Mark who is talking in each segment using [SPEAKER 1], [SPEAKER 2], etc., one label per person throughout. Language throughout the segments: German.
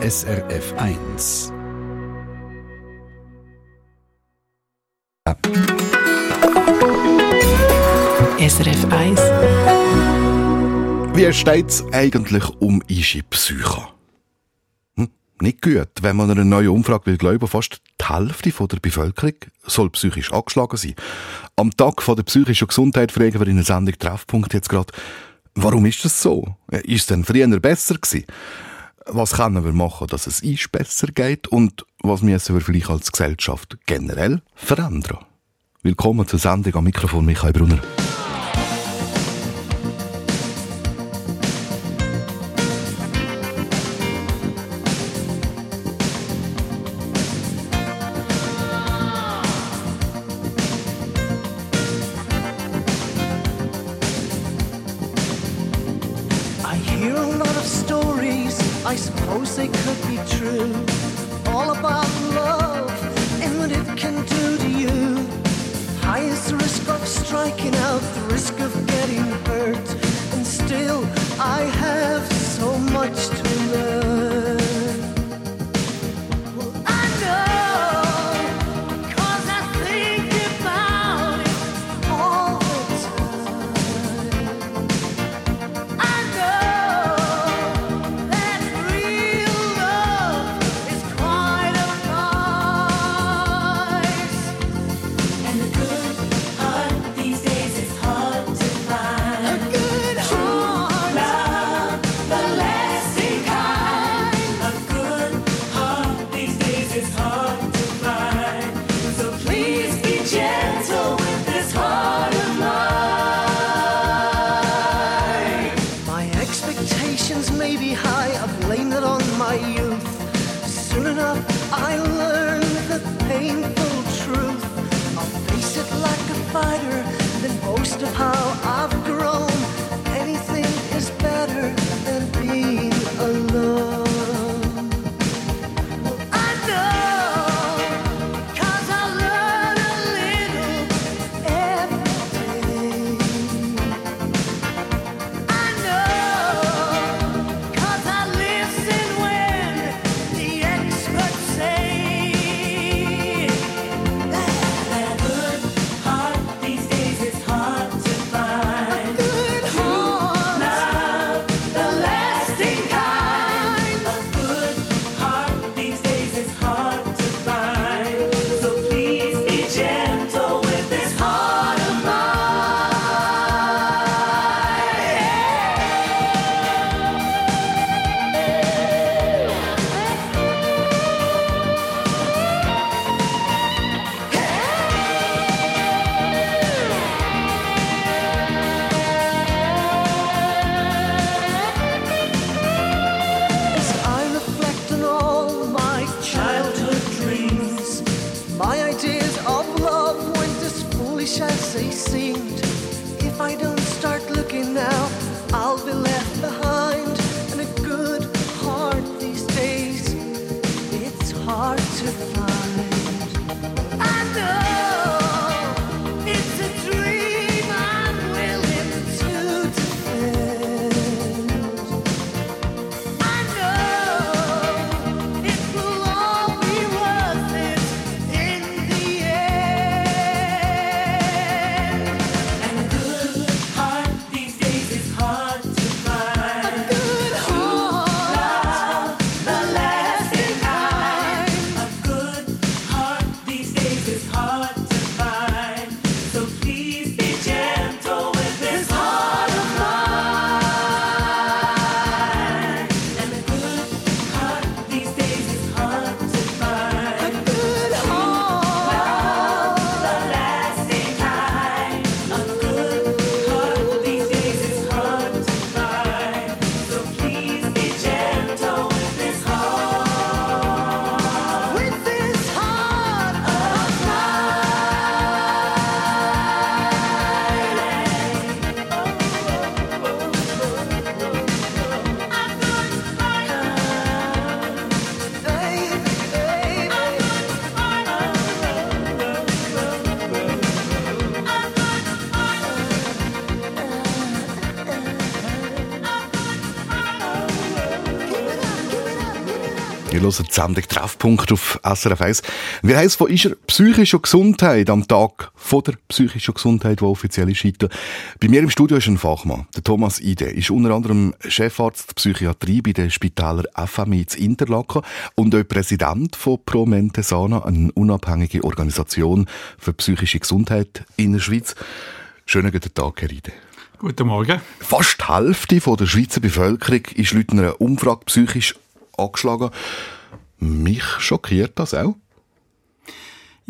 [SPEAKER 1] SRF 1.
[SPEAKER 2] SRF 1.
[SPEAKER 3] Wie steht es eigentlich um unsere Psyche? Hm? Nicht gut, wenn man eine neue Umfrage will glauben, fast die Hälfte der Bevölkerung soll psychisch angeschlagen sein. Am Tag der psychischen Gesundheit fragen wir in der Sendung Treffpunkt jetzt gerade, warum ist das so? Ist es denn früher besser gewesen? Was können wir machen, dass es uns besser geht? Und was müssen wir vielleicht als Gesellschaft generell verändern? Willkommen zur Sendung am Mikrofon Michael Brunner.
[SPEAKER 4] hard to find. Hört die Sendung Treffpunkt auf SRF 1. Wir heißen von ist er psychische Gesundheit am Tag von der psychischen Gesundheit, die offiziell ist heute. Bei mir im Studio ist ein Fachmann, der Thomas Ide, ist unter anderem Chefarzt der Psychiatrie bei den Spitaler FMI in Interlaken und auch Präsident von Pro Mente Sana, eine unabhängige Organisation für psychische Gesundheit in der Schweiz. Schönen guten Tag, Herr Ide.
[SPEAKER 5] Guten Morgen.
[SPEAKER 4] Fast die Hälfte der Schweizer Bevölkerung ist laut einer Umfrage psychisch angeschlagen. Mich schockiert das auch.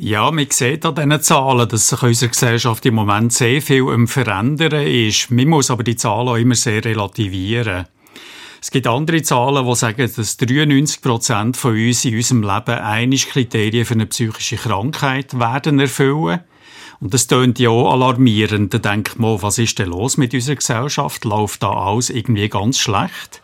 [SPEAKER 5] Ja, man sieht an diesen Zahlen, dass sich unsere Gesellschaft im Moment sehr viel am Verändern ist. Man muss aber die Zahlen auch immer sehr relativieren. Es gibt andere Zahlen, die sagen, dass 93 Prozent von uns in unserem Leben einige Kriterien für eine psychische Krankheit werden erfüllen. Und das tönt ja auch alarmierend. Da denkt man, was ist denn los mit unserer Gesellschaft? Läuft da alles irgendwie ganz schlecht?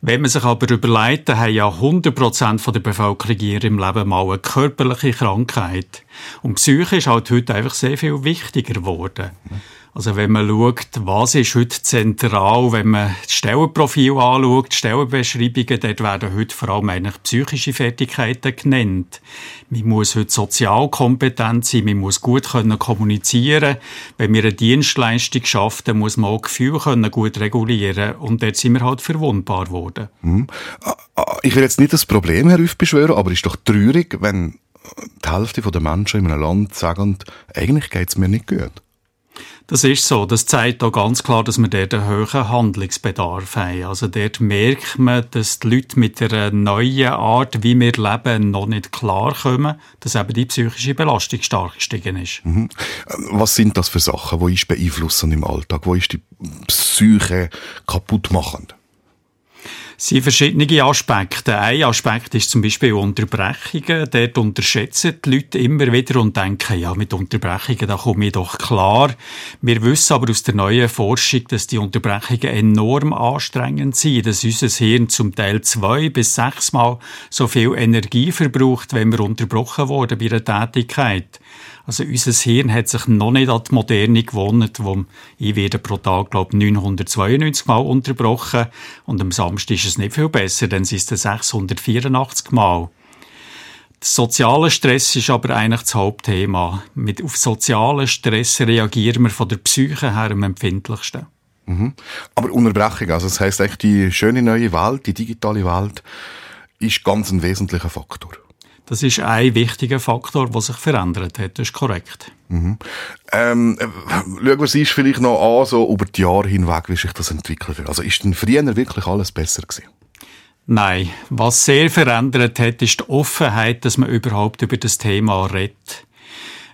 [SPEAKER 5] Wenn man sich aber überlegt, dann haben ja 100% der Bevölkerung in ihrem Leben mal eine körperliche Krankheit. Und Psyche ist halt heute einfach sehr viel wichtiger geworden. Also wenn man schaut, was ist heute zentral, wenn man das Stellenprofil anschaut, die Stellenbeschreibungen, dort werden heute vor allem eigentlich psychische Fertigkeiten genannt. Man muss heute sozial kompetent sein, man muss gut können kommunizieren. Wenn wir eine Dienstleistung schaffen, dann muss man auch Gefühle können gut regulieren und dort sind wir halt verwundbar geworden.
[SPEAKER 4] Hm. Ich will jetzt nicht das Problem heraufbeschwören, aber es ist doch traurig, wenn die Hälfte der Menschen in einem Land sagen, eigentlich geht es mir nicht gut.
[SPEAKER 5] Das ist so. Das zeigt auch ganz klar, dass wir dort einen hohen Handlungsbedarf haben. Also dort merkt man, dass die Leute mit einer neuen Art, wie wir leben, noch nicht klarkommen, dass eben die psychische Belastung stark gestiegen ist.
[SPEAKER 4] Mhm. Was sind das für Sachen? Wo ist beeinflussend im Alltag? Wo ist die Psyche kaputt machend?
[SPEAKER 5] Sind verschiedene Aspekte. Ein Aspekt ist zum Beispiel Unterbrechungen. Dort unterschätzen die Leute immer wieder und denken, ja, mit Unterbrechungen, da komme ich doch klar. Wir wissen aber aus der neuen Forschung, dass die Unterbrechungen enorm anstrengend sind, dass unser Hirn zum Teil zwei bis sechsmal so viel Energie verbraucht, wenn wir unterbrochen worden bei einer Tätigkeit. Also unser Hirn hat sich noch nicht an die Moderne gewohnt, wo ich werde pro Tag, glaube 992 Mal unterbrochen und am Samstag ist es nicht viel besser, dann sind es 684 Mal. Der soziale Stress ist aber eigentlich das Hauptthema. Mit, auf sozialen Stress reagieren wir von der Psyche her am empfindlichsten.
[SPEAKER 4] Mhm. Aber Unterbrechung, also das heißt eigentlich die schöne neue Welt, die digitale Welt, ist ganz ein wesentlicher Faktor.
[SPEAKER 5] Das ist ein wichtiger Faktor, der sich verändert hat. Das ist korrekt.
[SPEAKER 4] Mhm. Ähm, äh, schauen wir es vielleicht noch an, so über die Jahre hinweg, wie sich das entwickelt hat. Also ist denn früher wirklich alles besser gewesen?
[SPEAKER 5] Nein. Was sehr verändert hat, ist die Offenheit, dass man überhaupt über das Thema redet.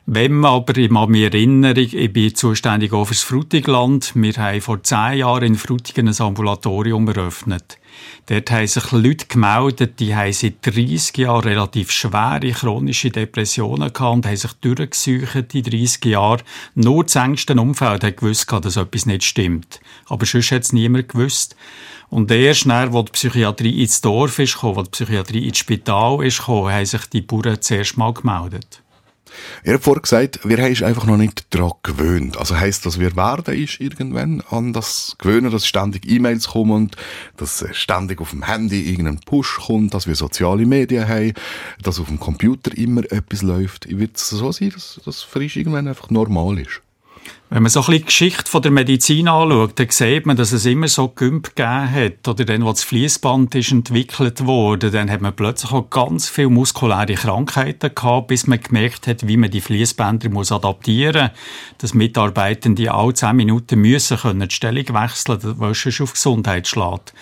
[SPEAKER 5] Wenn man aber, ich kann mich erinnern, ich bin zuständig auch fürs Frutigland. Wir haben vor zehn Jahren in Frutigen ein Ambulatorium eröffnet. Dort haben sich Leute gemeldet, die haben seit 30 Jahren relativ schwere chronische Depressionen gehabt und haben sich durchgesucht in 30 Jahren. Nur das engste Umfeld hat gewusst, dass etwas nicht stimmt. Aber sonst hat es niemand gewusst. Und erst nach, wo die Psychiatrie ins Dorf ist gekommen, wo die Psychiatrie ins Spital ist gekommen, haben sich die Bauern zuerst mal gemeldet.
[SPEAKER 4] Er hat vorher gesagt, wir haben uns einfach noch nicht daran gewöhnt. Also heisst das, wir werden ist irgendwann an das gewöhnen, dass ständig E-Mails kommen und dass ständig auf dem Handy irgendein Push kommt, dass wir soziale Medien haben, dass auf dem Computer immer etwas läuft. Wird es so sein, dass das für uns irgendwann einfach normal ist?
[SPEAKER 5] Wenn man so ein bisschen die Geschichte von der Medizin anschaut, dann sieht man, dass es immer so Gümp gegeben hat. Oder dann, als das Fließband ist entwickelt wurde, dann hat man plötzlich auch ganz viele muskuläre Krankheiten gehabt, bis man gemerkt hat, wie man die Fließbänder muss adaptieren muss. Dass Mitarbeitende alle zehn Minuten müssen können die Stellung wechseln, weil es auf Gesundheit schlägt.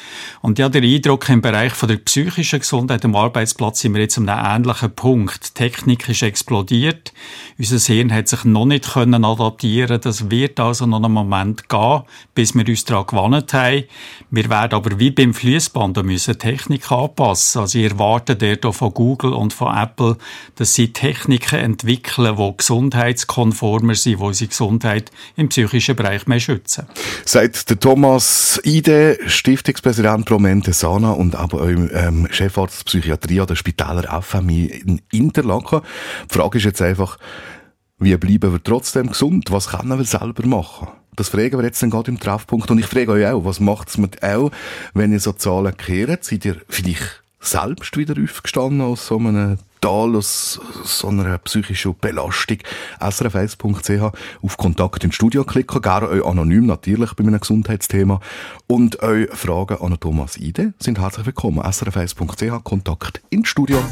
[SPEAKER 5] Und ja, der Eindruck im Bereich von der psychischen Gesundheit am Arbeitsplatz sind wir jetzt an einem ähnlichen Punkt. Die Technik ist explodiert. Unser Hirn hat sich noch nicht können adaptieren. Das wird also noch einen Moment gehen, bis wir uns daran gewohnt haben. Wir werden aber wie beim Fließband müssen Technik anpassen. Also ich erwarte dort von Google und von Apple, dass sie Techniken entwickeln, die gesundheitskonformer sind, die unsere Gesundheit im psychischen Bereich mehr schützen.
[SPEAKER 4] Seit der Thomas Ide, Stiftungspräsident Promente Sana und aber auch ähm, Chefarzt Psychiatrie an der Spitaler FMI in Interlaken. Die Frage ist jetzt einfach, wie bleiben wir trotzdem gesund? Was können wir selber machen? Das fragen wir jetzt dann gerade im Treffpunkt. Und ich frage euch auch, was macht es mit auch, wenn ihr so Zahlen kehrt? Seid ihr vielleicht
[SPEAKER 6] selbst wieder aufgestanden aus so einem Tal, aus so einer psychischen Belastung. srf1.ch auf Kontakt ins Studio klicken, gerne euch anonym natürlich bei einem Gesundheitsthema und euch Fragen an Thomas Ide sind herzlich willkommen. srf1.ch Kontakt ins Studio.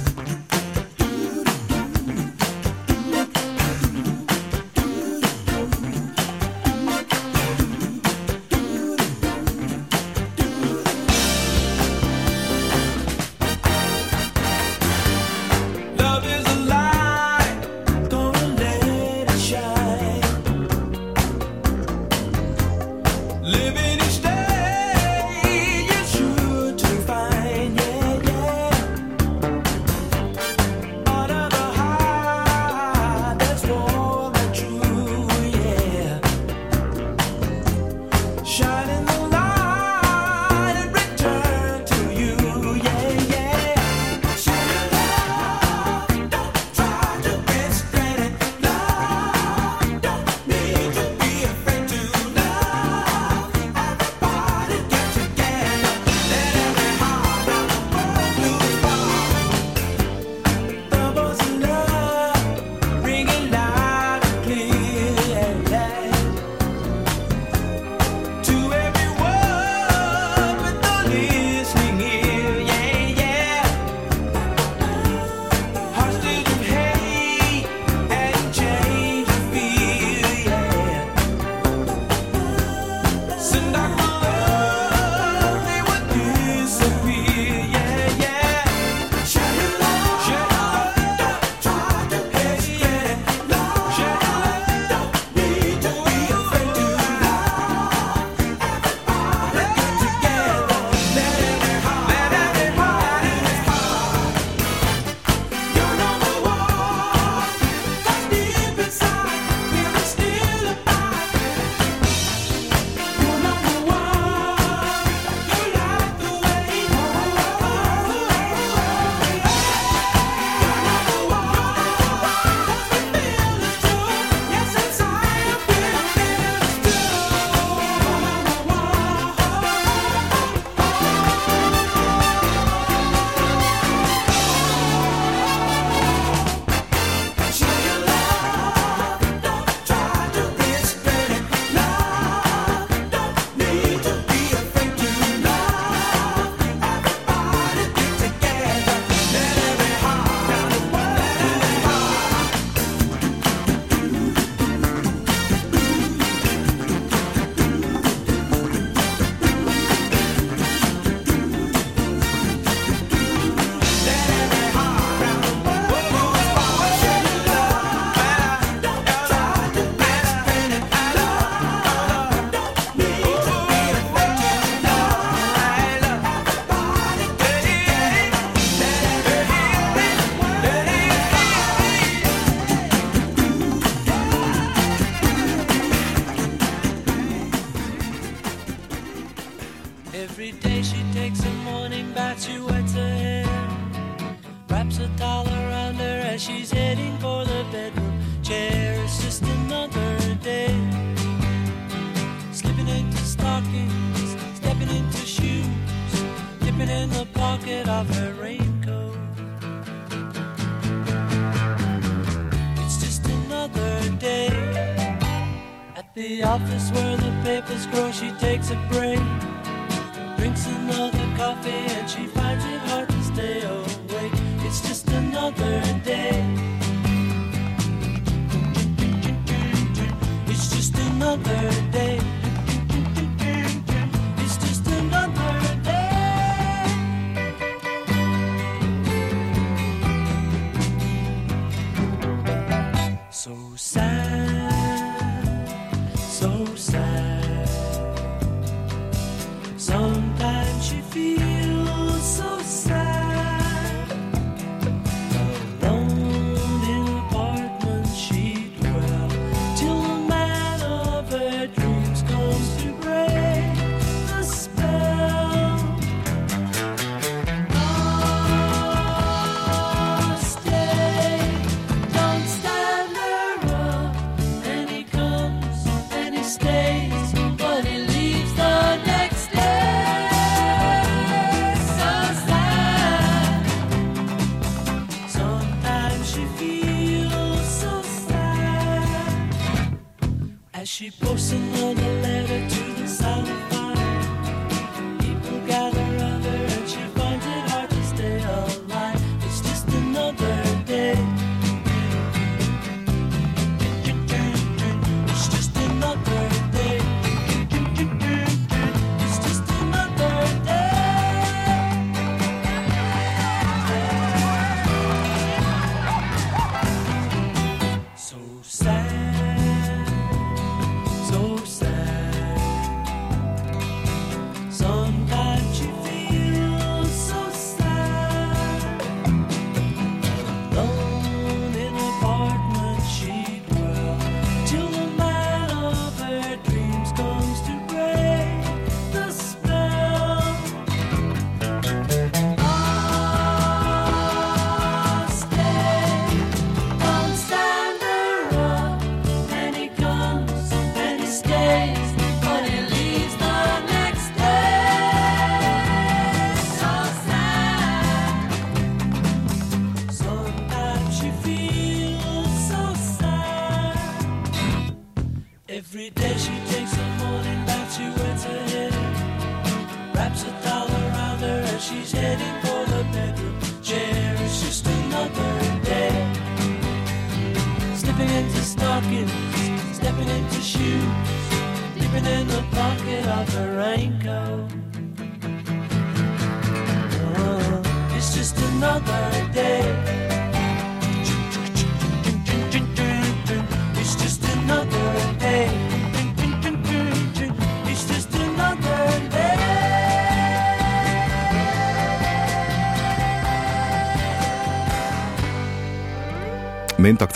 [SPEAKER 7] another
[SPEAKER 4] day.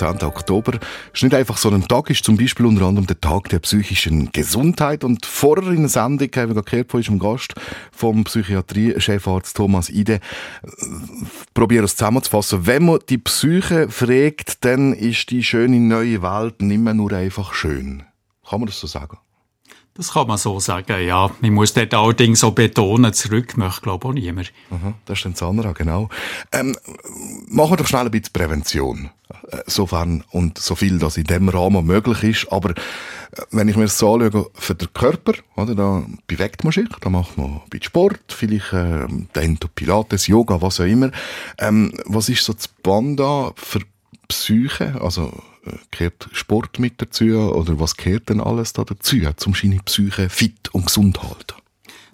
[SPEAKER 4] 14. Oktober. ist nicht einfach so ein Tag, ist zum Beispiel unter anderem der Tag der psychischen Gesundheit. Und vorher in der Sendung haben wir gehört von unserem Gast, vom Psychiatrie-Chefarzt Thomas Ide. Probiere es zusammenzufassen. Wenn man die Psyche fragt, dann ist die schöne neue Welt nicht mehr nur einfach schön. Kann man das so sagen?
[SPEAKER 5] Das kann man so sagen, ja. Ich muss dort allerdings so betonen, zurück möchte, glaube ich, auch niemand.
[SPEAKER 4] Aha, das ist dann das andere, genau. Ähm, machen wir doch schnell ein bisschen Prävention. Äh, sofern und so viel, dass in dem Rahmen möglich ist. Aber äh, wenn ich mir das so anschaue, für den Körper, oder, da bewegt man sich, da macht man ein bisschen Sport, vielleicht äh, Pilates, Yoga, was auch immer. Ähm, was ist so das Band da für Psyche, also gehört Sport mit dazu oder was gehört denn alles da dazu, um seine Psyche fit und gesund zu halten?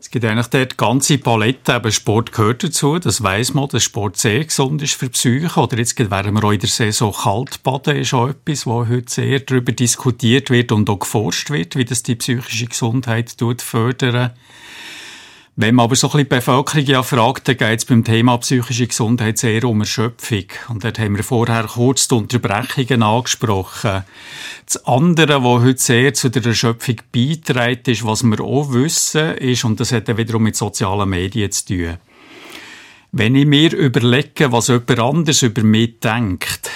[SPEAKER 5] Es gibt eigentlich dort ganze Palette, aber Sport gehört dazu, das weiß man, dass Sport sehr gesund ist für Psyche. Oder jetzt während wir auch in der Saison Kaltbaden ist auch etwas, wo heute sehr darüber diskutiert wird und auch geforscht wird, wie das die psychische Gesundheit fördern wenn man aber so ein bisschen die Bevölkerung ja fragt, dann geht es beim Thema psychische Gesundheit sehr um Erschöpfung. Und dort haben wir vorher kurz die Unterbrechungen angesprochen. Das andere, was heute sehr zu der Erschöpfung beiträgt, ist, was wir auch wissen, ist, und das hat dann wiederum mit sozialen Medien zu tun. Wenn ich mir überlege, was jemand anders über mich denkt,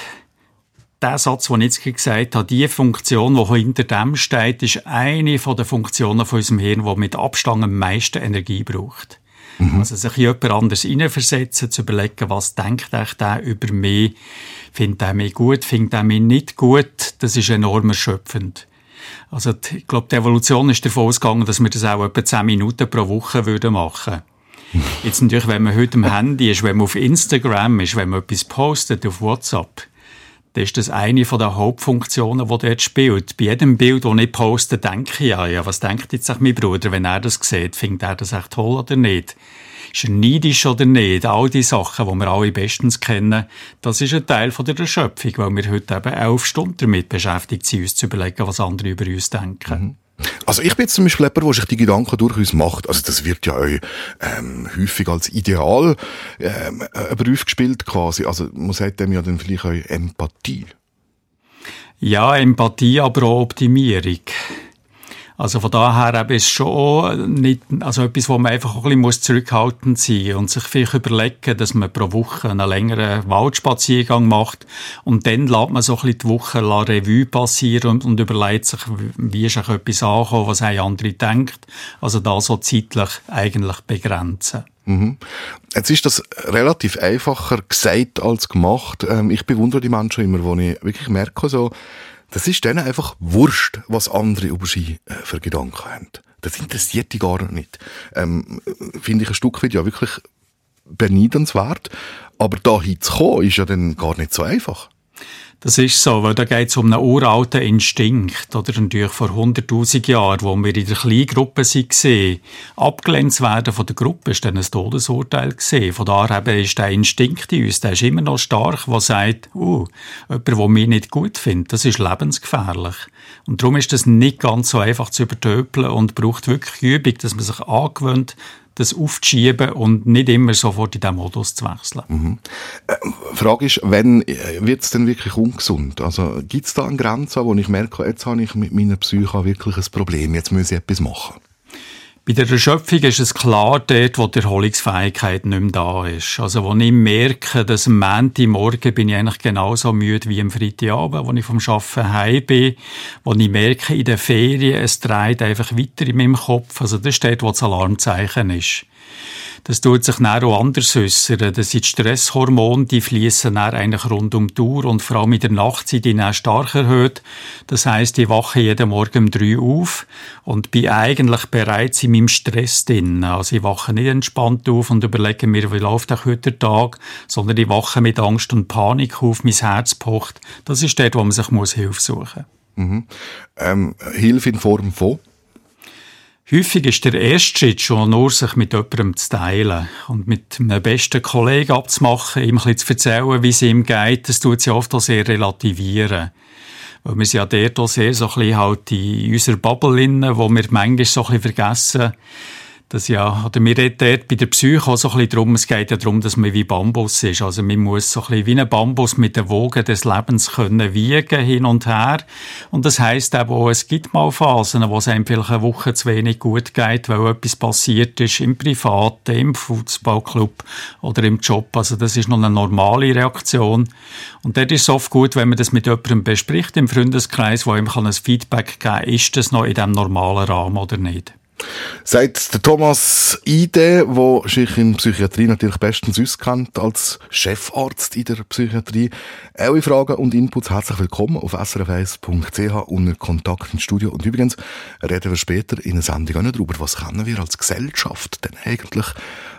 [SPEAKER 5] der Satz, den ich jetzt gesagt habe, die Funktion, die hinter dem steht, ist eine der Funktionen von unserem Hirn, die mit Abstand am meisten Energie braucht. Mhm. Also sich in jemand anders hineinversetzen, zu überlegen, was denkt eigentlich der über mich, findet er mich gut, findet er mich nicht gut, das ist enorm erschöpfend. Also ich glaube, die Evolution ist davon ausgegangen, dass wir das auch etwa 10 Minuten pro Woche würden machen Jetzt natürlich, wenn man heute am Handy ist, wenn man auf Instagram ist, wenn man etwas postet auf WhatsApp, das ist das eine von der Hauptfunktionen, die dort spielt. Bei jedem Bild, das ich poste, denke ich ja, ja, was denkt jetzt auch mein Bruder, wenn er das sieht? Findet er das echt toll oder nicht? Ist er neidisch oder nicht? All die Sachen, die wir alle bestens kennen, das ist ein Teil von der Erschöpfung, weil wir heute eben elf Stunden damit beschäftigt sind, uns zu überlegen, was andere über uns denken. Mhm.
[SPEAKER 4] Also ich bin jetzt zum Beispiel jemand, der sich die Gedanken durchaus macht. Also das wird ja auch ähm, häufig als Ideal ähm, ein Beruf gespielt quasi. Also man sagt dem ja dann vielleicht auch Empathie.
[SPEAKER 5] Ja, Empathie, aber auch Optimierung. Also von daher ist schon nicht, also etwas, wo man einfach ein bisschen muss zurückhaltend sein und sich vielleicht überlegen, dass man pro Woche einen längeren Waldspaziergang macht und dann lässt man so ein bisschen die Woche la Revue passieren und, und überlegt sich, wie ist etwas angekommen, was haben andere denkt. Also da so zeitlich eigentlich begrenzen.
[SPEAKER 4] Mhm. Jetzt ist das relativ einfacher gesagt als gemacht. Ähm, ich bewundere die Menschen immer, wo ich wirklich merke, so, Das ist denen einfach wurscht, was andere über sie äh, für Gedanken haben. Das interessiert die gar nicht. Ähm, Finde ich ein Stück weit ja wirklich beneidenswert. Aber da hinzukommen, ist ja dann gar nicht so einfach.
[SPEAKER 5] Das ist so, weil da geht es um einen uralten Instinkt, oder natürlich vor 100.000 Jahren, wo wir in der kleinen Gruppe waren. Abgelehnt werden von der Gruppe ist dann ein Todesurteil gesehen. Von daher ist der Instinkt in uns, der ist immer noch stark, der sagt, uh, jemand, der mich nicht gut findet, das ist lebensgefährlich. Und darum ist das nicht ganz so einfach zu übertöpeln und braucht wirklich Übung, dass man sich angewöhnt, das aufzuschieben und nicht immer sofort in diesen Modus zu wechseln.
[SPEAKER 4] Mhm. Äh, Frage ist, wann äh, wird es denn wirklich ungesund? Also gibt es da eine Grenze, wo ich merke, jetzt habe ich mit meiner Psyche wirklich ein Problem, jetzt muss ich etwas machen?
[SPEAKER 5] Bei der Erschöpfung ist es klar dort, wo die Erholungsfähigkeit nicht mehr da ist. Also, wo ich merke, dass am Montagmorgen bin ich eigentlich genauso müde wie am Freitagabend, wo ich vom Arbeiten heim bin, wo ich merke, in den Ferien, es dreht einfach weiter in meinem Kopf. Also, das ist dort, wo das Alarmzeichen ist. Das tut sich dann auch anders äußern. Das sind die Stresshormone, die fließen dann eigentlich rund um die Uhr und vor allem in der Nacht sind die dann stark erhöht. Das heißt, ich wache jeden Morgen um drei auf und bin eigentlich bereits in meinem Stress drin. Also ich wache nicht entspannt auf und überlege mir, wie läuft auch heute der Tag, sondern ich wache mit Angst und Panik auf, mein Herz pocht. Das ist dort, wo man sich Hilfe suchen
[SPEAKER 4] muss. Mhm. Ähm, Hilfe in Form von?
[SPEAKER 5] Häufig ist der erste Schritt schon nur, sich mit jemandem zu teilen und mit einem besten Kollegen abzumachen, ihm ein bisschen zu erzählen, wie es ihm geht. Das tut sie oft auch sehr relativieren. Weil wir sind ja dort auch sehr so ein bisschen halt in unserer Bubble wo wir manchmal so ein bisschen vergessen, das ja, oder wir reden dort bei der Psyche auch so ein bisschen darum, es geht ja darum, dass man wie Bambus ist. Also man muss so ein bisschen wie ein Bambus mit den Wogen des Lebens können wiegen, hin und her. Und das heisst eben auch, es gibt mal Phasen, wo es einem vielleicht eine Woche zu wenig gut geht, weil etwas passiert ist im Privaten, im Fußballclub oder im Job. Also das ist noch eine normale Reaktion. Und dort ist es oft gut, wenn man das mit jemandem bespricht im Freundeskreis, wo ihm ein Feedback geben kann, ist das noch in diesem normalen Rahmen oder nicht.
[SPEAKER 4] Sagt der Thomas Ide, der sich in Psychiatrie natürlich bestens auskennt, als Chefarzt in der Psychiatrie. Alle Fragen und Inputs herzlich willkommen auf srf1.ch unter Kontakt ins Studio. Und übrigens reden wir später in einer Sendung auch noch darüber, was können wir als Gesellschaft denn eigentlich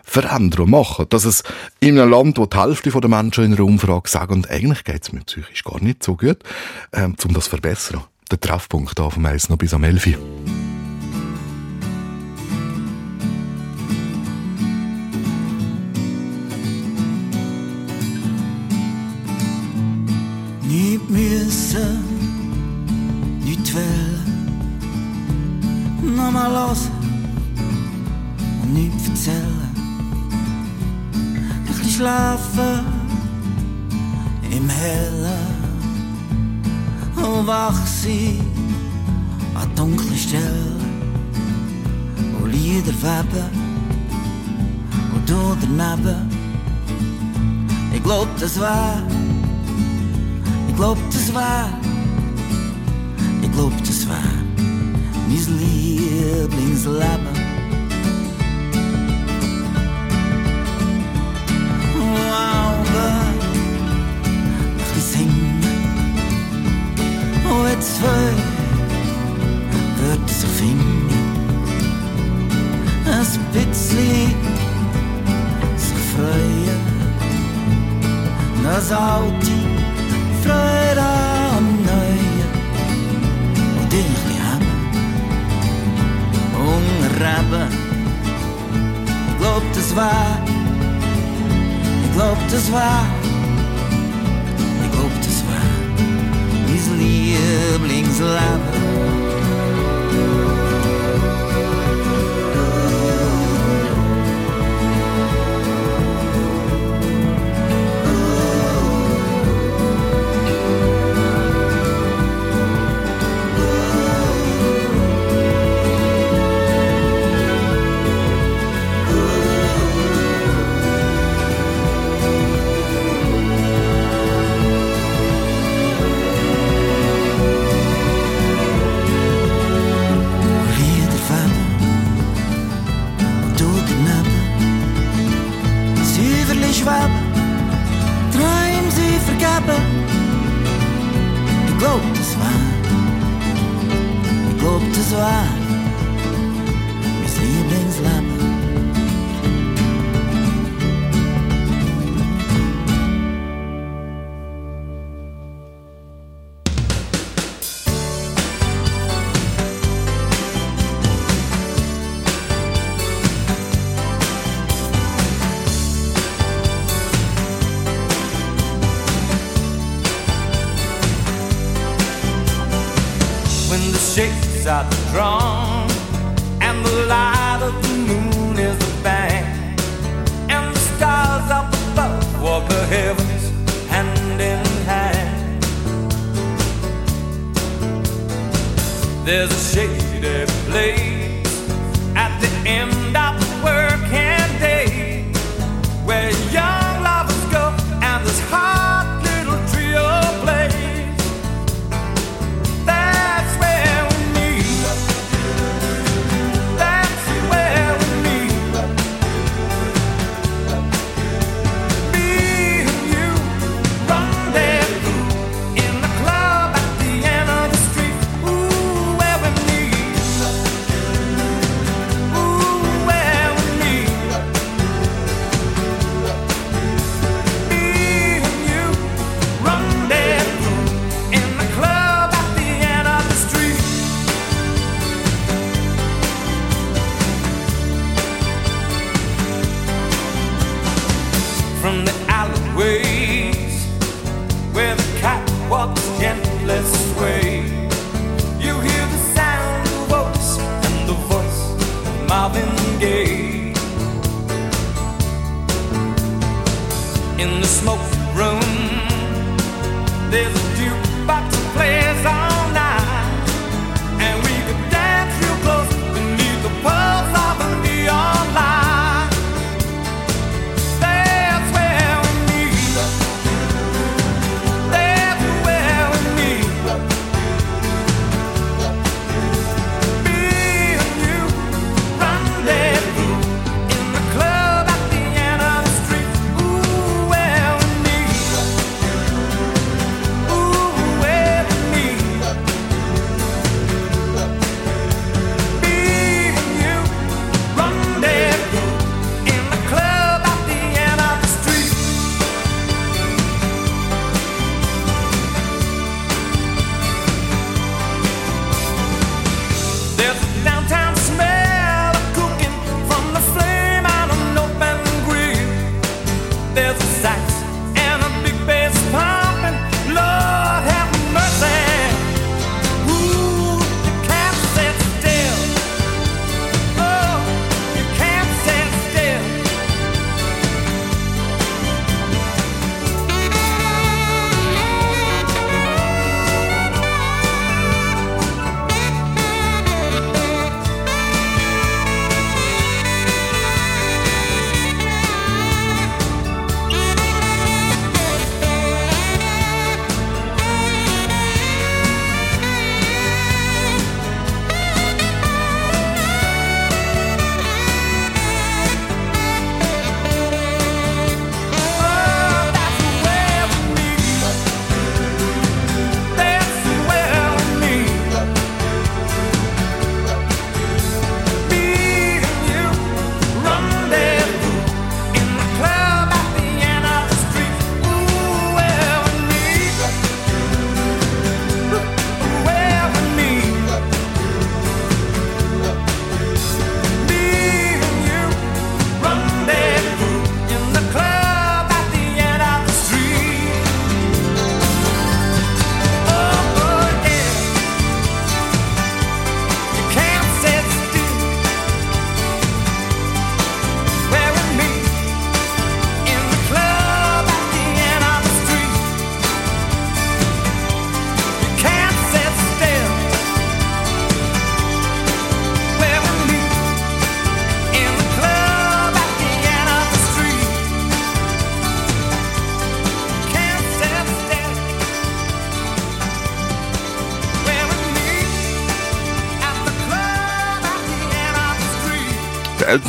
[SPEAKER 4] verändern und machen. Dass es in einem Land, wo die Hälfte der Menschen in einer Umfrage sagen, und eigentlich geht es mir psychisch gar nicht so gut, ähm, um das zu verbessern. Der Treffpunkt da vom Eis noch bis am 11
[SPEAKER 8] nicht wollen, nochmal hören und nicht erzählen. Ein schlafen im Hellen und wach sein an dunklen Stellen, wo Lieder weben und du daneben. Ich glaub, das war glaub, das war mein Lieblingsleben. Augen, ein bisschen singen, und jetzt zwei wird sich finden. Ein bisschen sich freuen, das Alte Neuen und ich haben Hunger Ich glaub, das war, ich glaub, das war, ich glaub, das war mein.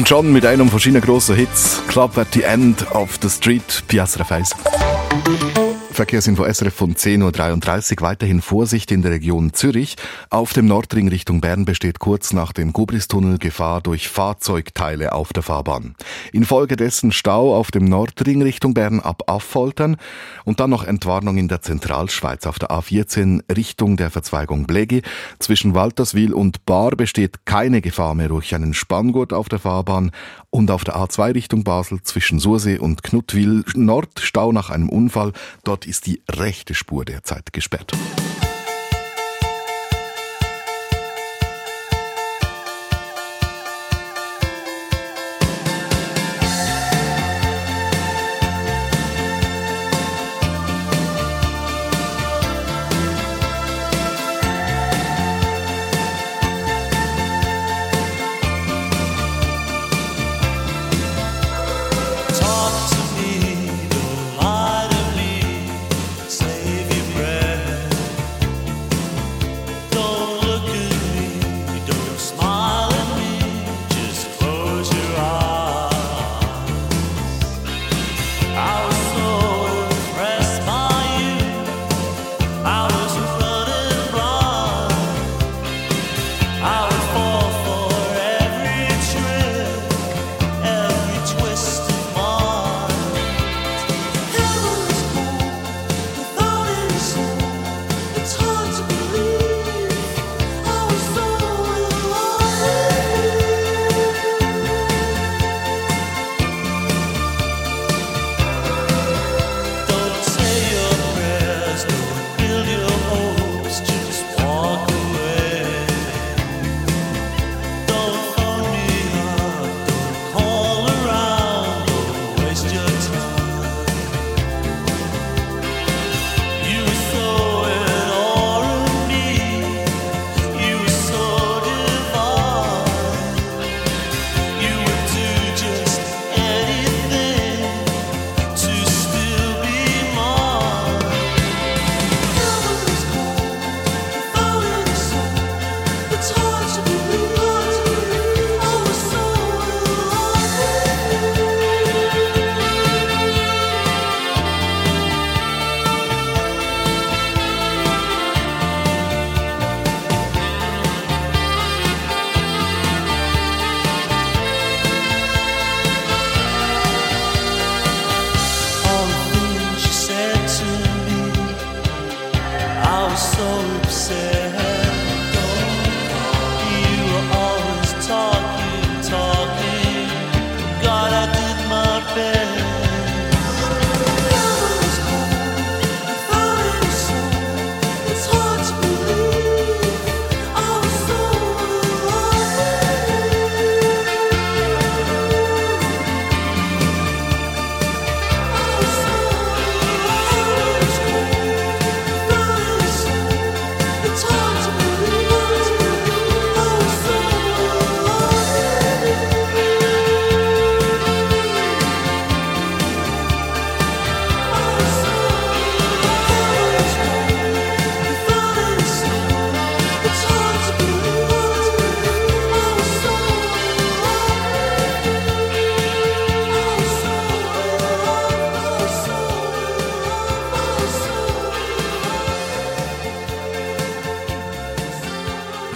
[SPEAKER 4] Elton John mit einem von seinen grossen Hits, Club at the End of the Street, Piazza Refaisa.
[SPEAKER 7] Verkehrsinfo SRF von 10.33 Uhr. Weiterhin Vorsicht in der Region Zürich. Auf dem Nordring Richtung Bern besteht kurz nach dem Gubristunnel Gefahr durch Fahrzeugteile auf der Fahrbahn. Infolgedessen Stau auf dem Nordring Richtung Bern ab Affoltern und dann noch Entwarnung in der Zentralschweiz auf der A14 Richtung der Verzweigung Blegi. Zwischen Walterswil und Bar besteht keine Gefahr mehr durch einen Spanngurt auf der Fahrbahn und auf der A2 Richtung Basel zwischen Sursee und Knutwil Nord Stau nach einem Unfall. Dort ist die rechte Spur derzeit gesperrt.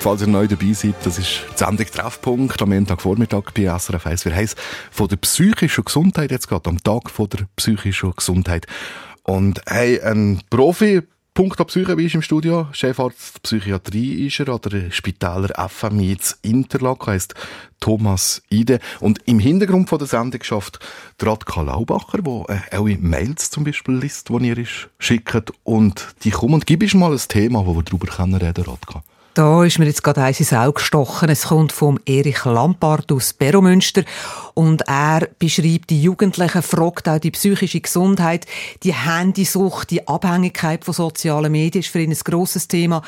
[SPEAKER 7] Falls ihr neu dabei seid, das ist die Sendung Treffpunkt am Montagvormittag bei SRF 1. Wir heißen von der psychischen Gesundheit jetzt gerade, am Tag von der psychischen Gesundheit. Und hey, ein Profi, Punkt Psyche, wie ist im Studio? Chefarzt Psychiatrie ist er, oder Spitaler FMI zu Interlaken, heisst Thomas Ide. Und im Hintergrund von der Sendung schafft Radka Laubacher, der äh, eure Mails zum Beispiel liest, die ihr schickt. Und die kommen und gib mal ein Thema, wo wir darüber reden können, Radka.
[SPEAKER 9] Da ist mir jetzt gerade eins ins Auge gestochen. Es kommt vom Erich Lampard aus Beromünster. Und er beschreibt die Jugendlichen, fragt auch die psychische Gesundheit, die Handysucht, die Abhängigkeit von sozialen Medien ist für ihn ein grosses Thema.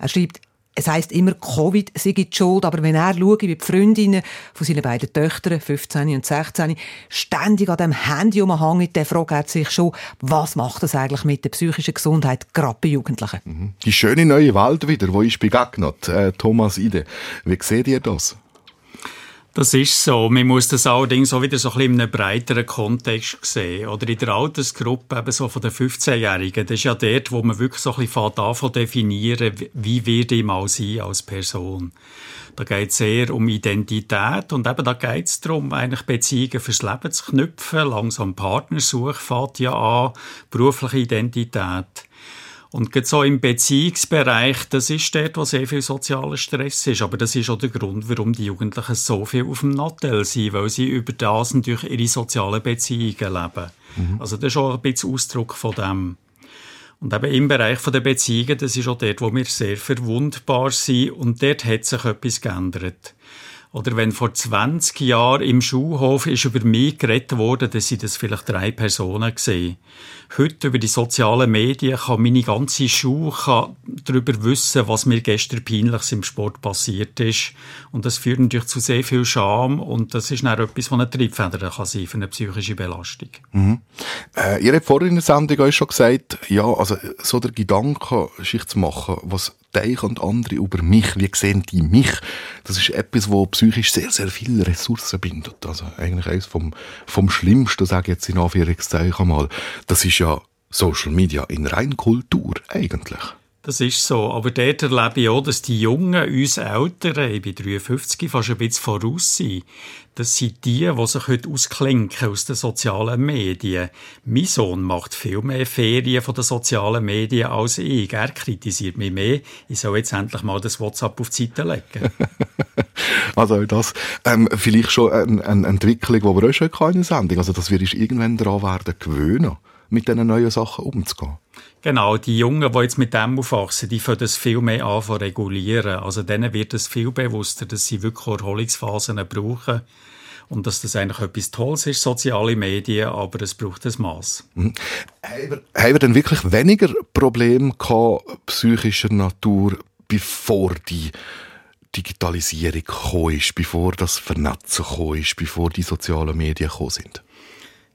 [SPEAKER 9] Er schreibt, es heisst immer, Covid sei die Schuld, aber wenn er schaut, wie die Freundinnen von seinen beiden Töchtern, 15 und 16, ständig an dem Handy umhängen, dann fragt er sich schon, was macht das eigentlich mit der psychischen Gesundheit, gerade bei Jugendlichen?
[SPEAKER 7] Die schöne neue Welt wieder, wo ist begegnet, äh, Thomas Ide. Wie seht ihr das?
[SPEAKER 5] Das ist so. Man muss das allerdings auch wieder so ein bisschen in einem breiteren Kontext sehen. Oder in der Altersgruppe eben so von den 15-Jährigen. Das ist ja dort, wo man wirklich so ein bisschen davon definieren, wie wird ich mal sein als Person. Da geht es eher um Identität und eben da geht es darum, eigentlich Beziehungen fürs Leben zu knüpfen. Langsam Partnersuche fängt ja an, berufliche Identität. Und gerade so im Beziehungsbereich, das ist dort, wo sehr viel sozialer Stress ist. Aber das ist auch der Grund, warum die Jugendlichen so viel auf dem Nattel sind, weil sie über das durch ihre sozialen Beziehungen leben. Mhm. Also das ist auch ein bisschen Ausdruck von dem. Und eben im Bereich der Beziehungen, das ist auch dort, wo wir sehr verwundbar sind. Und dort hat sich etwas geändert. Oder wenn vor 20 Jahren im Schulhof ist über mich geredet wurde, dann sind das vielleicht drei Personen gesehen. Heute über die sozialen Medien kann meine ganze kann darüber wissen, was mir gestern peinliches im Sport passiert ist. Und das führt natürlich zu sehr viel Scham und das ist dann etwas, was eine Triebfeder kann sein für eine psychische Belastung.
[SPEAKER 4] Mhm. Äh, ihr habt vorhin in der Sendung euch schon gesagt, ja, also so der Gedanke, sich zu machen, was denken und andere über mich, wie sehen die mich, das ist etwas, wo psychisch sehr, sehr viele Ressourcen bindet. Also eigentlich eines vom, vom Schlimmsten, sage ich jetzt in Anführungszeichen mal, das ist ja Social Media in Reinkultur eigentlich.
[SPEAKER 5] Das ist so. Aber dort erlebe ich auch, dass die Jungen, uns Älteren, ich bin 53, fast ein bisschen voraus sind. Das sind die, die sich heute ausklinken aus den sozialen Medien. Mein Sohn macht viel mehr Ferien von den sozialen Medien als ich. Er kritisiert mich mehr. Ich soll jetzt endlich mal das WhatsApp auf die Seite legen.
[SPEAKER 4] also das ähm, vielleicht schon eine, eine Entwicklung, die wir auch schon in der Sendung Also das wirst du irgendwann daran werden gewöhnen, mit diesen neuen Sachen umzugehen.
[SPEAKER 5] Genau, die Jungen, die jetzt mit dem aufwachsen, die fangen das viel mehr an zu regulieren. Also denen wird es viel bewusster, dass sie wirklich Erholungsphasen brauchen und dass das eigentlich etwas Tolles ist, soziale Medien, aber es braucht ein Maß.
[SPEAKER 4] Mhm. Haben wir denn wirklich weniger Probleme gehabt, psychischer Natur, bevor die Digitalisierung gekommen ist, bevor das Vernetzen gekommen ist, bevor die sozialen Medien gekommen sind?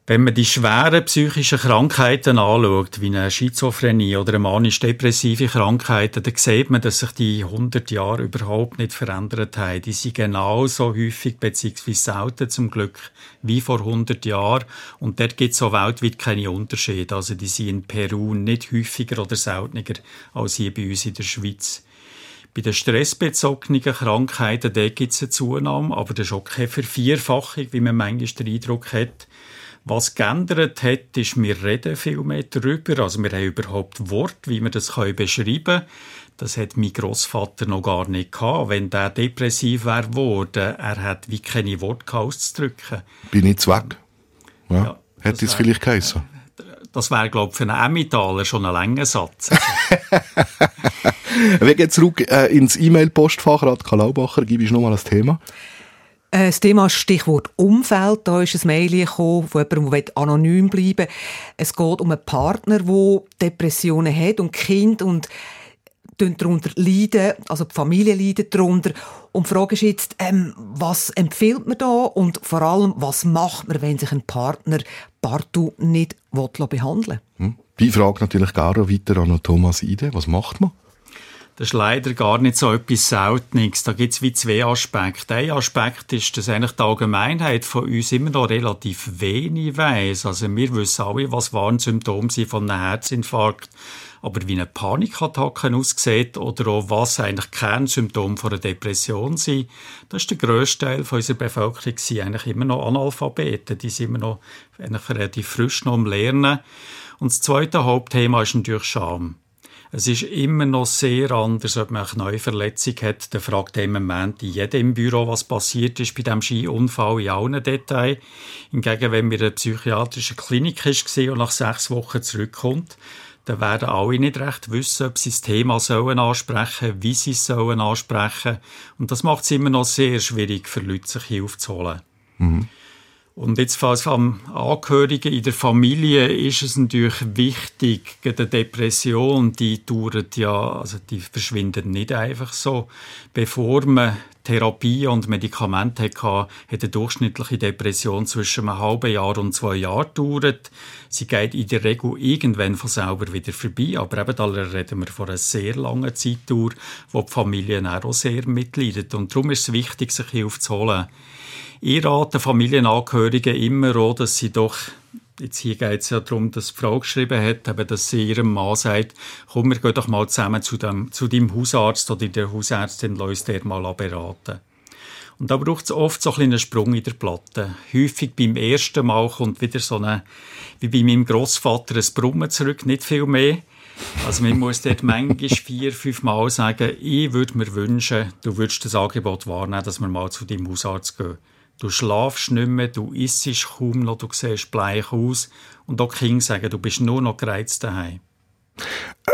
[SPEAKER 5] Wenn man die schweren psychischen Krankheiten anschaut, wie eine Schizophrenie oder eine manisch-depressive Krankheiten, dann sieht man, dass sich die 100 Jahre überhaupt nicht verändert haben. Die sind genauso häufig bzw. selten zum Glück wie vor 100 Jahren. Und dort gibt es auch weltweit keine Unterschiede. Also die sind in Peru nicht häufiger oder seltener als hier bei uns in der Schweiz. Bei den stressbezogenen Krankheiten gibt es eine Zunahme, aber das ist auch keine Vervierfachung, wie man manchmal den Eindruck hat. Was geändert hat, ist, wir reden viel mehr darüber. Also wir haben überhaupt Wort, wie wir das beschreiben können. Das hat mein Großvater noch gar nicht gehabt. Wenn der depressiv wäre geworden, er hat wie keine Worte auszudrücken.
[SPEAKER 4] Bin ich weg? Ja. ja Hätte es vielleicht geheißen?
[SPEAKER 5] Das wäre, glaube ich, für einen Emmentaler schon ein langer Satz.
[SPEAKER 4] Wir gehen zurück äh, ins E-Mail-Postfach. Radka Laubacher, gib ich nochmal das Thema.
[SPEAKER 9] Äh, das Thema Stichwort Umfeld. Da ist ein Mail gekommen von jemandem, der anonym bleiben will. Es geht um einen Partner, der Depressionen hat und Kind und darunter leiden, also die Familie leidet darunter. Und die Frage ist jetzt, ähm, was empfiehlt man da und vor allem, was macht man, wenn sich ein Partner partout nicht behandeln will?
[SPEAKER 4] Hm. Die Frage natürlich gar weiter an Thomas Ide. Was macht man?
[SPEAKER 5] Das ist leider gar nicht so etwas Seltenes. Da gibt es wie zwei Aspekte. Ein Aspekt ist, dass eigentlich die Allgemeinheit von uns immer noch relativ wenig weiss. Also wir wissen alle, was Warnsymptome sind von einem Herzinfarkt. Aber wie eine Panikattacke aussieht oder auch was eigentlich Kernsymptome von einer Depression sind, das ist der grösste Teil unserer Bevölkerung sind eigentlich immer noch Analphabeten. Die sind immer noch eigentlich relativ frisch noch am Lernen. Und das zweite Hauptthema ist natürlich Scham. Es ist immer noch sehr anders, ob man eine neue Verletzung hat. Der fragt im Moment in jedem im Büro, was passiert ist bei dem Skiunfall in allen Details. Hingegen, wenn wir in einer psychiatrischen Klinik war und nach sechs Wochen zurückkommt, dann werden alle nicht recht wissen, ob sie das Thema sollen ansprechen, wie sie es sollen ansprechen. Und das macht es immer noch sehr schwierig für Leute, sich Hilfe zu holen. Mhm. Und jetzt falls am Angehörigen in der Familie ist es natürlich wichtig, die Depression, die dauert ja, also die verschwindet nicht einfach so. Bevor man Therapie und Medikamente hatte, hat eine durchschnittliche Depression zwischen einem halben Jahr und zwei Jahren gedauert. Sie geht in der Regel irgendwann von selber wieder vorbei, aber eben da reden wir von einer sehr langen Zeitdauer, wo die Familien auch sehr mitleiden. Und darum ist es wichtig, sich Hilfe zu holen. Ich rate Familienangehörigen immer auch, dass sie doch Jetzt hier geht es ja darum, dass die Frau geschrieben hat, eben, dass sie ihrem Mann sagt, komm, wir gehen doch mal zusammen zu, dem, zu deinem Hausarzt oder der Hausärztin, lass uns der mal beraten. Und da braucht es oft so ein einen Sprung in der Platte. Häufig beim ersten Mal kommt wieder so eine, wie bei meinem Großvater, ein Brummen zurück, nicht viel mehr. Also man muss dort manchmal vier, fünf Mal sagen, ich würde mir wünschen, du würdest das Angebot wahrnehmen, dass wir mal zu deinem Hausarzt gehen. Du schlafst nicht mehr, du isst kaum noch, du siehst bleich aus. Und auch King sagen, du bist nur noch gereizt daheim.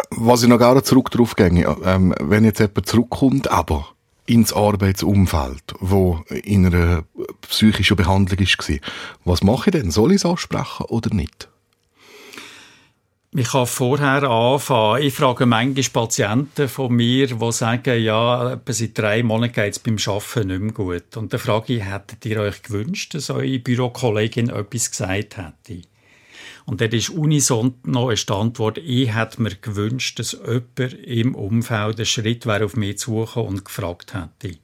[SPEAKER 4] Was ich noch gerne zurück darauf gehe, ähm, wenn jetzt jemand zurückkommt, aber ins Arbeitsumfeld, wo in einer psychischen Behandlung war, was mache ich denn? Soll ich es ansprechen oder nicht?
[SPEAKER 5] Ich kann vorher anfangen. Ich frage manchmal Patienten von mir, die sagen, ja, seit drei Monaten geht es beim Arbeiten nicht mehr gut. Und dann frage ich, hättet ihr euch gewünscht, dass eure Bürokollegin etwas gesagt hätte? Und dort ist unison noch eine Antwort, ich hätte mir gewünscht, dass jemand im Umfeld einen Schritt wäre auf mich zugekommen und gefragt hätte.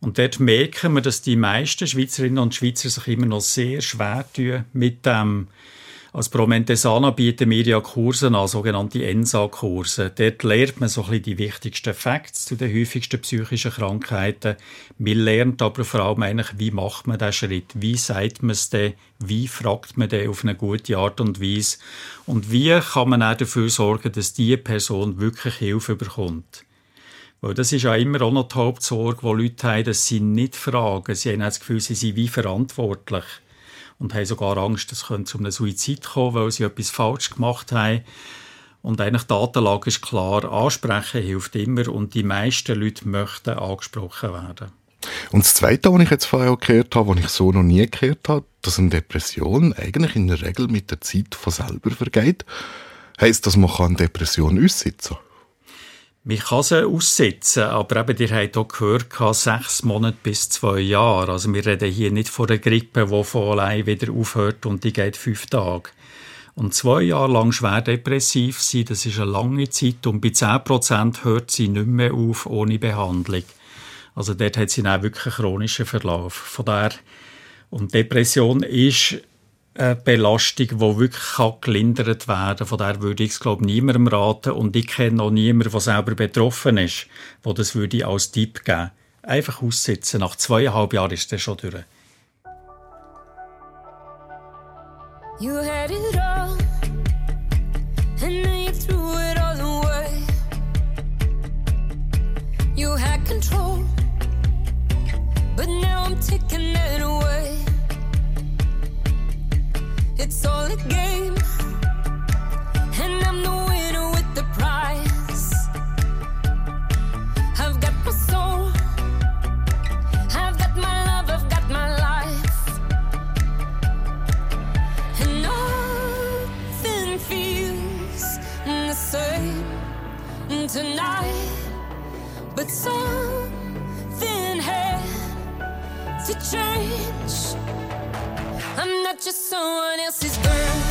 [SPEAKER 5] Und dort merken wir, dass die meisten Schweizerinnen und Schweizer sich immer noch sehr schwer tun mit dem als Promentesana bieten wir ja Kurse an, sogenannte ENSA-Kurse. Dort lernt man so ein bisschen die wichtigsten Facts zu den häufigsten psychischen Krankheiten. Man lernt aber vor allem eigentlich, wie macht man diesen Schritt? Wie sagt man es denn? Wie fragt man den auf eine gute Art und Weise? Und wie kann man auch dafür sorgen, dass diese Person wirklich Hilfe bekommt? Weil das ist ja immer auch noch die Hauptsorge, die Leute haben, dass sie nicht fragen. Sie haben das Gefühl, sie sind wie verantwortlich und haben sogar Angst, es könnte zu einem Suizid kommen, weil sie etwas falsch gemacht haben. Und eigentlich Datenlage ist klar, ansprechen hilft immer und die meisten Leute möchten angesprochen werden.
[SPEAKER 4] Und das Zweite, was ich jetzt vorher gehört habe, was ich so noch nie gehört habe, dass eine Depression eigentlich in der Regel mit der Zeit von selber vergeht, heisst, dass man eine Depression aussitzen kann.
[SPEAKER 5] Man kann sie aussetzen, aber eben, ihr habt auch gehört, sechs Monate bis zwei Jahre. Also wir reden hier nicht von einer Grippe, die von allein wieder aufhört und die geht fünf Tage. Und zwei Jahre lang schwer depressiv sein, das ist eine lange Zeit und bei 10% hört sie nicht mehr auf ohne Behandlung. Also dort hat sie dann wirklich einen chronischen Verlauf. Von daher, und Depression ist Belastung, die wirklich gelindert werden kann. Von der würde ich es, glaube ich, niemandem raten. Und ich kenne auch niemanden, der selber betroffen ist, der das würde ich als Tipp geben Einfach aussitzen. Nach zweieinhalb Jahren ist das schon durch. All a game, and I'm the winner with the prize. I've got my soul, I've got my love, I've got my life, and nothing feels the same tonight, but something had to change. I'm not just someone else's girl.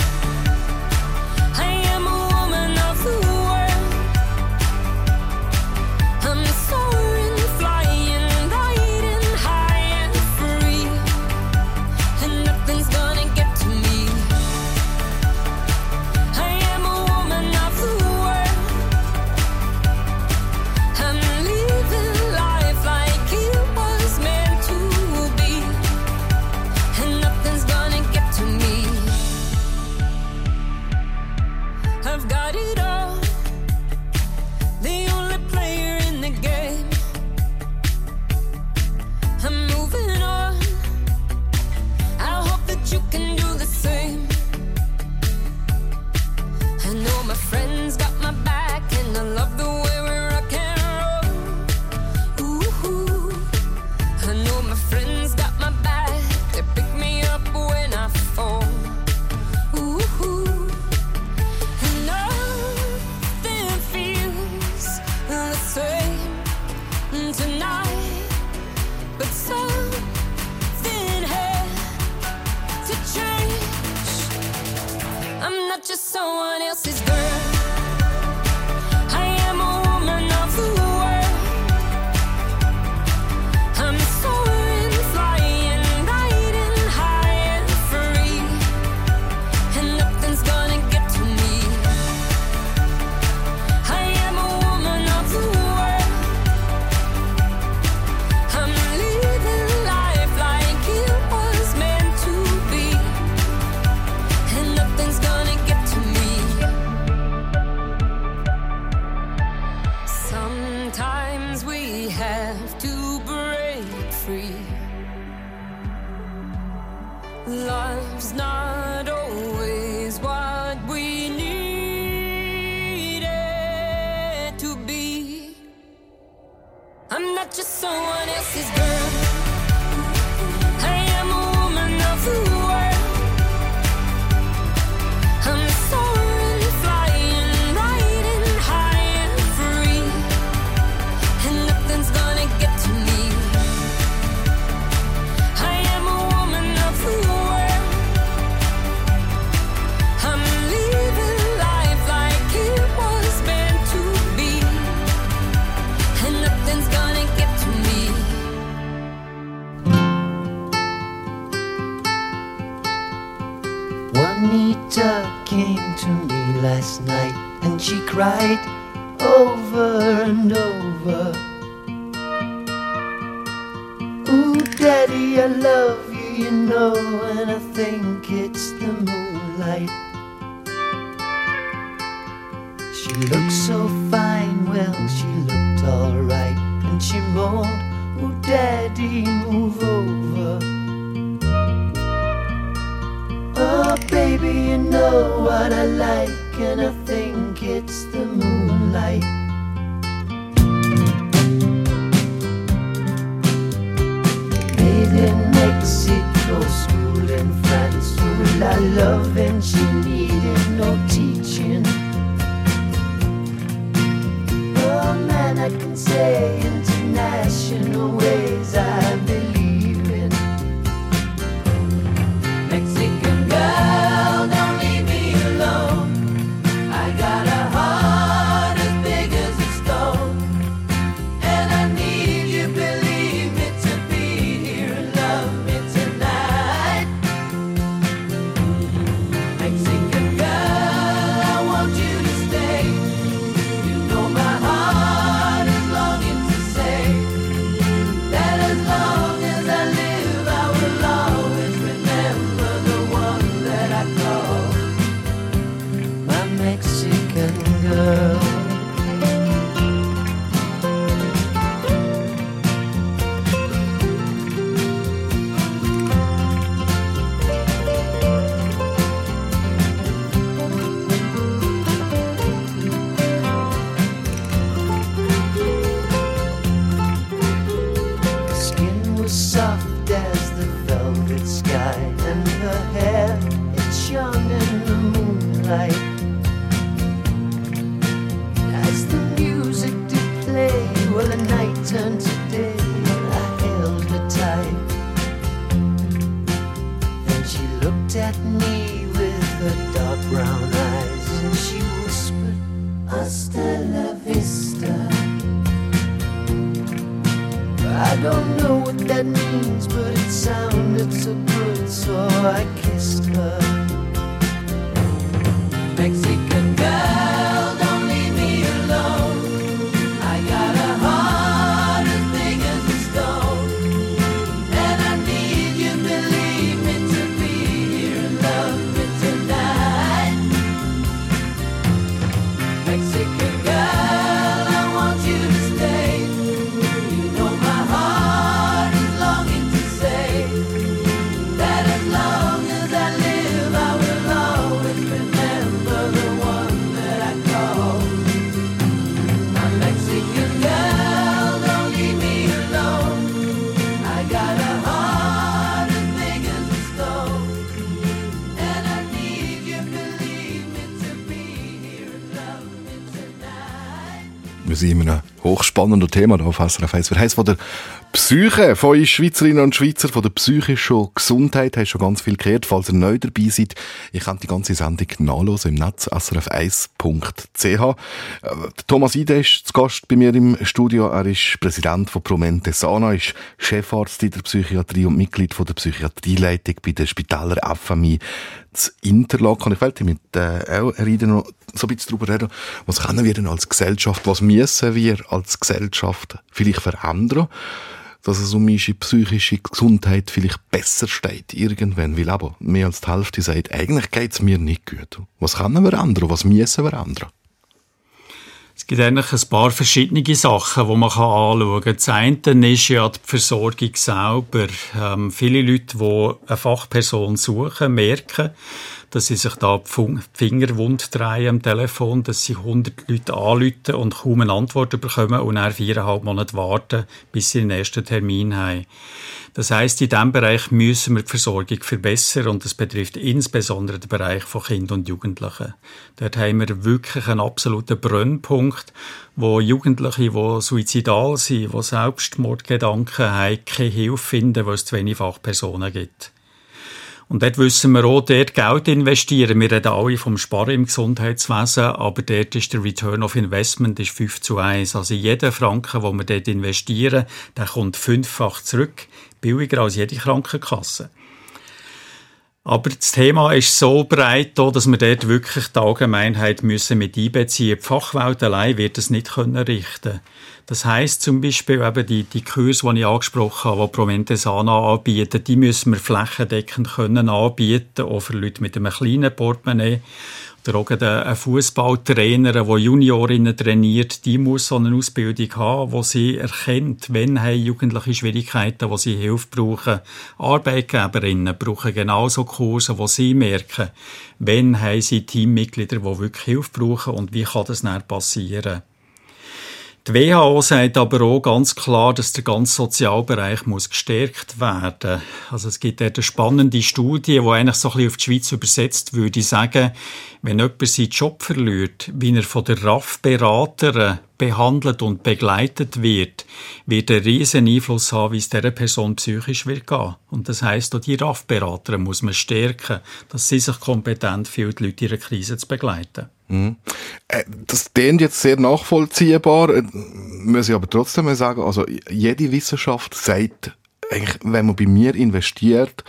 [SPEAKER 4] Wir sind in einem Hochspannender Thema da auf SRF 1. Wir haben von der Psyche von uns Schweizerinnen und Schweizer, von der psychischen Gesundheit, hast schon ganz viel gehört. Falls ihr neu dabei seid, ihr könnt die ganze Sendung nachlesen im Netz, srf1.ch. Äh, Thomas Ide ist zu Gast bei mir im Studio. Er ist Präsident von Promente Sana, ist Chefarzt in der Psychiatrie und Mitglied von der Psychiatrieleitung bei der Spitaler FMI zu Interlaken. Ich wollte mit äh, auch Reden noch so ein bisschen darüber reden, was können wir denn als Gesellschaft, was müssen wir als Gesellschaft vielleicht verändern, dass es um unsere psychische Gesundheit vielleicht besser steht, irgendwann. Weil aber mehr als die Hälfte sagt, eigentlich geht's mir nicht gut. Was können wir ändern? Was müssen wir ändern?
[SPEAKER 5] Es gibt eigentlich ein paar verschiedene Sachen, die man anschauen kann. Das eine ist ja die Versorgung selber. Ähm, viele Leute, die eine Fachperson suchen, merken, dass sie sich da die Finger wund drehen am Telefon, dass sie 100 Leute anrufen und kaum eine Antwort bekommen und dann viereinhalb Monate warten, bis sie den ersten Termin haben. Das heißt, in diesem Bereich müssen wir die Versorgung verbessern und das betrifft insbesondere den Bereich von Kindern und Jugendlichen. Dort haben wir wirklich einen absoluten Brennpunkt, wo Jugendliche, die suizidal sind, die Selbstmordgedanken haben, keine Hilfe finden, weil es zu wenig Fachpersonen gibt. Und dort wissen wir auch, dort Geld investieren. Wir reden alle vom Sparen im Gesundheitswesen, aber dort ist der Return of Investment ist 5 zu 1. Also jeder Franken, den wir dort investieren, der kommt fünffach zurück. Billiger als jede Krankenkasse. Aber das Thema ist so breit, da, dass wir dort wirklich die Allgemeinheit müssen mit einbeziehen. Die Fachwelt allein wird es nicht können richten. Das heißt zum Beispiel eben die, die Kurse, die ich angesprochen habe, die Promente Sana anbieten, die müssen wir flächendeckend können anbieten, auch für Leute mit einem kleinen Portemonnaie. Oder auch ein Fußballtrainer, der Juniorinnen trainiert, die muss so eine Ausbildung haben, wo sie erkennt, wenn haben Jugendliche Schwierigkeiten, wo sie Hilfe brauchen. Arbeitgeberinnen brauchen genauso Kurse, wo sie merken, wenn haben sie Teammitglieder, die wirklich Hilfe brauchen und wie kann das dann passieren. Die WHO sagt aber auch ganz klar, dass der ganze Sozialbereich muss gestärkt werden. Also es gibt dort eine spannende Studie, die eigentlich so ein bisschen auf die Schweiz übersetzt würde, sagen, wenn jemand seinen Job verliert, wie er von der RAF-Beraterin behandelt und begleitet wird, wird einen riesen Einfluss haben, wie es dieser Person psychisch wird gehen. Und das heisst, auch die RAF-Beraterin muss man stärken, dass sie sich kompetent fühlt, Leute in einer Krise zu begleiten.
[SPEAKER 4] Äh, Das klingt jetzt sehr nachvollziehbar, äh, muss ich aber trotzdem mal sagen, also jede Wissenschaft sagt, wenn man bei mir investiert,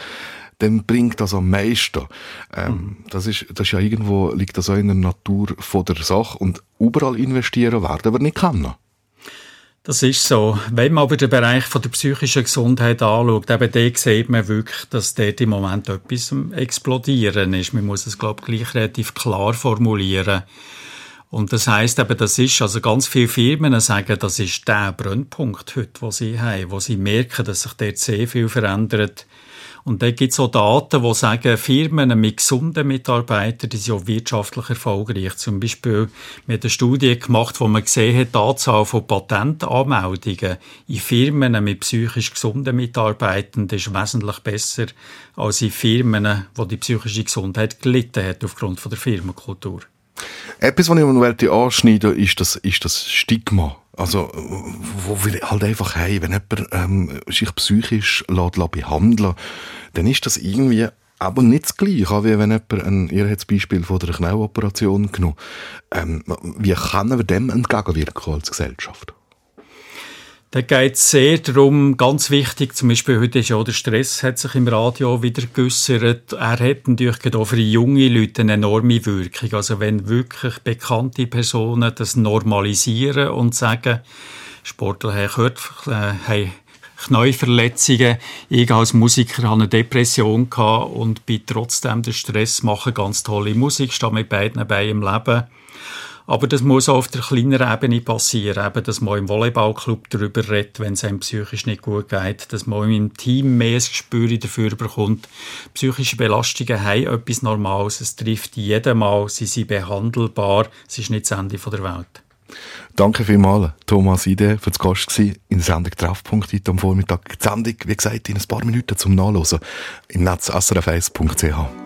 [SPEAKER 4] dann bringt das am meisten. Ähm, das, ist, das ist ja irgendwo, liegt das auch in der Natur von der Sache und überall investieren werden wir nicht können.
[SPEAKER 5] Das ist so. Wenn man aber den Bereich von der psychischen Gesundheit anschaut, eben dort sieht man wirklich, dass dort im Moment etwas am Explodieren ist. Man muss es, glaube ich, gleich relativ klar formulieren. Und das heißt eben, das ist, also ganz viele Firmen sagen, das ist der Brennpunkt heute, wo sie haben, wo sie merken, dass sich dort sehr viel verändert. Und da gibt es auch Daten, die sagen, Firmen mit gesunden Mitarbeitern, die sind auch wirtschaftlich erfolgreich. Zum Beispiel, wir haben eine Studie gemacht, wo man gesehen hat, die Anzahl von Patentanmeldungen in Firmen mit psychisch gesunden Mitarbeitern ist wesentlich besser als in Firmen, wo die psychische Gesundheit gelitten hat aufgrund von der Firmenkultur.
[SPEAKER 4] Etwas, was ich noch anschneiden ist das, ist das Stigma. Also, wo wir halt einfach haben, wenn jemand ähm, sich psychisch lässt, lässt dann ist das irgendwie aber nicht das Gleiche, wie wenn jemand, ein, ihr habt das Beispiel von der Knauoperation genommen, ähm, wie können wir dem entgegenwirken als Gesellschaft?
[SPEAKER 5] Da geht es sehr darum, ganz wichtig, zum Beispiel heute ist ja auch der Stress, hat sich im Radio wieder geäussert. Er hat natürlich auch für junge Leute eine enorme Wirkung. Also wenn wirklich bekannte Personen das normalisieren und sagen, Sportler haben gehört, äh, haben Knäuverletzungen. Ich als Musiker hatte eine Depression und bin trotzdem den Stress machen, ganz tolle Musik, stehe mit beiden Beinen im Leben. Aber das muss auch auf der kleineren Ebene passieren, eben, dass man im Volleyballclub darüber redet, wenn es einem psychisch nicht gut geht, dass man im Team mehr ein Gespür dafür bekommt. Psychische Belastungen haben etwas Normales, es trifft jeden Mal, sie sind behandelbar, es ist nicht das Ende der Welt.
[SPEAKER 4] Danke vielmals, Thomas Ide, für das Gast in der Sendung Treffpunkt heute am Vormittag. Die Sendung, wie gesagt, in ein paar Minuten zum Nachlesen im Netz srf1.ch.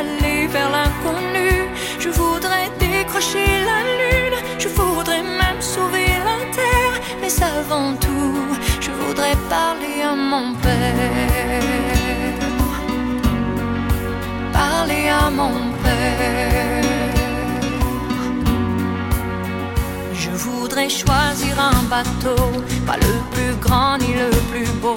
[SPEAKER 10] aller vers l'inconnu. Je voudrais décrocher la lune, je voudrais même sauver la terre, mais avant tout, je voudrais parler à mon père. Parler à mon père. Je voudrais choisir un bateau, pas le plus grand ni le plus beau.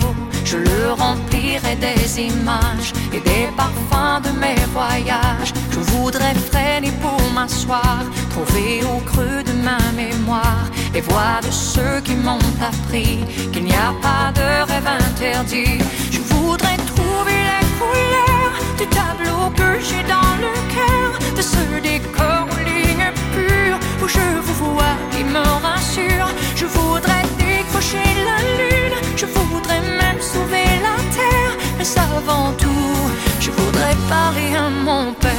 [SPEAKER 10] Je le remplirai des images et des parfums de mes voyages. Je voudrais freiner pour m'asseoir, trouver au creux de ma mémoire les voix de ceux qui m'ont appris qu'il n'y a pas de rêve interdit. Je voudrais trouver les couleurs du tableau que j'ai dans le cœur, de ce décor aux lignes pures où je vous vois qui me rassure. Je voudrais décrocher la lune, je voudrais même sauver la terre, mais avant tout, je voudrais parler à mon père.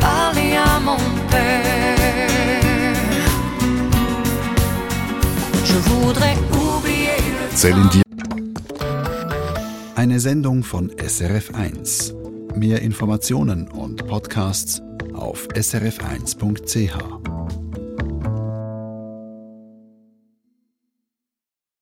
[SPEAKER 10] Parler à mon père. Je voudrais oublier le.
[SPEAKER 1] Eine Sendung von SRF1. Mehr Informationen und Podcasts auf srf1.ch.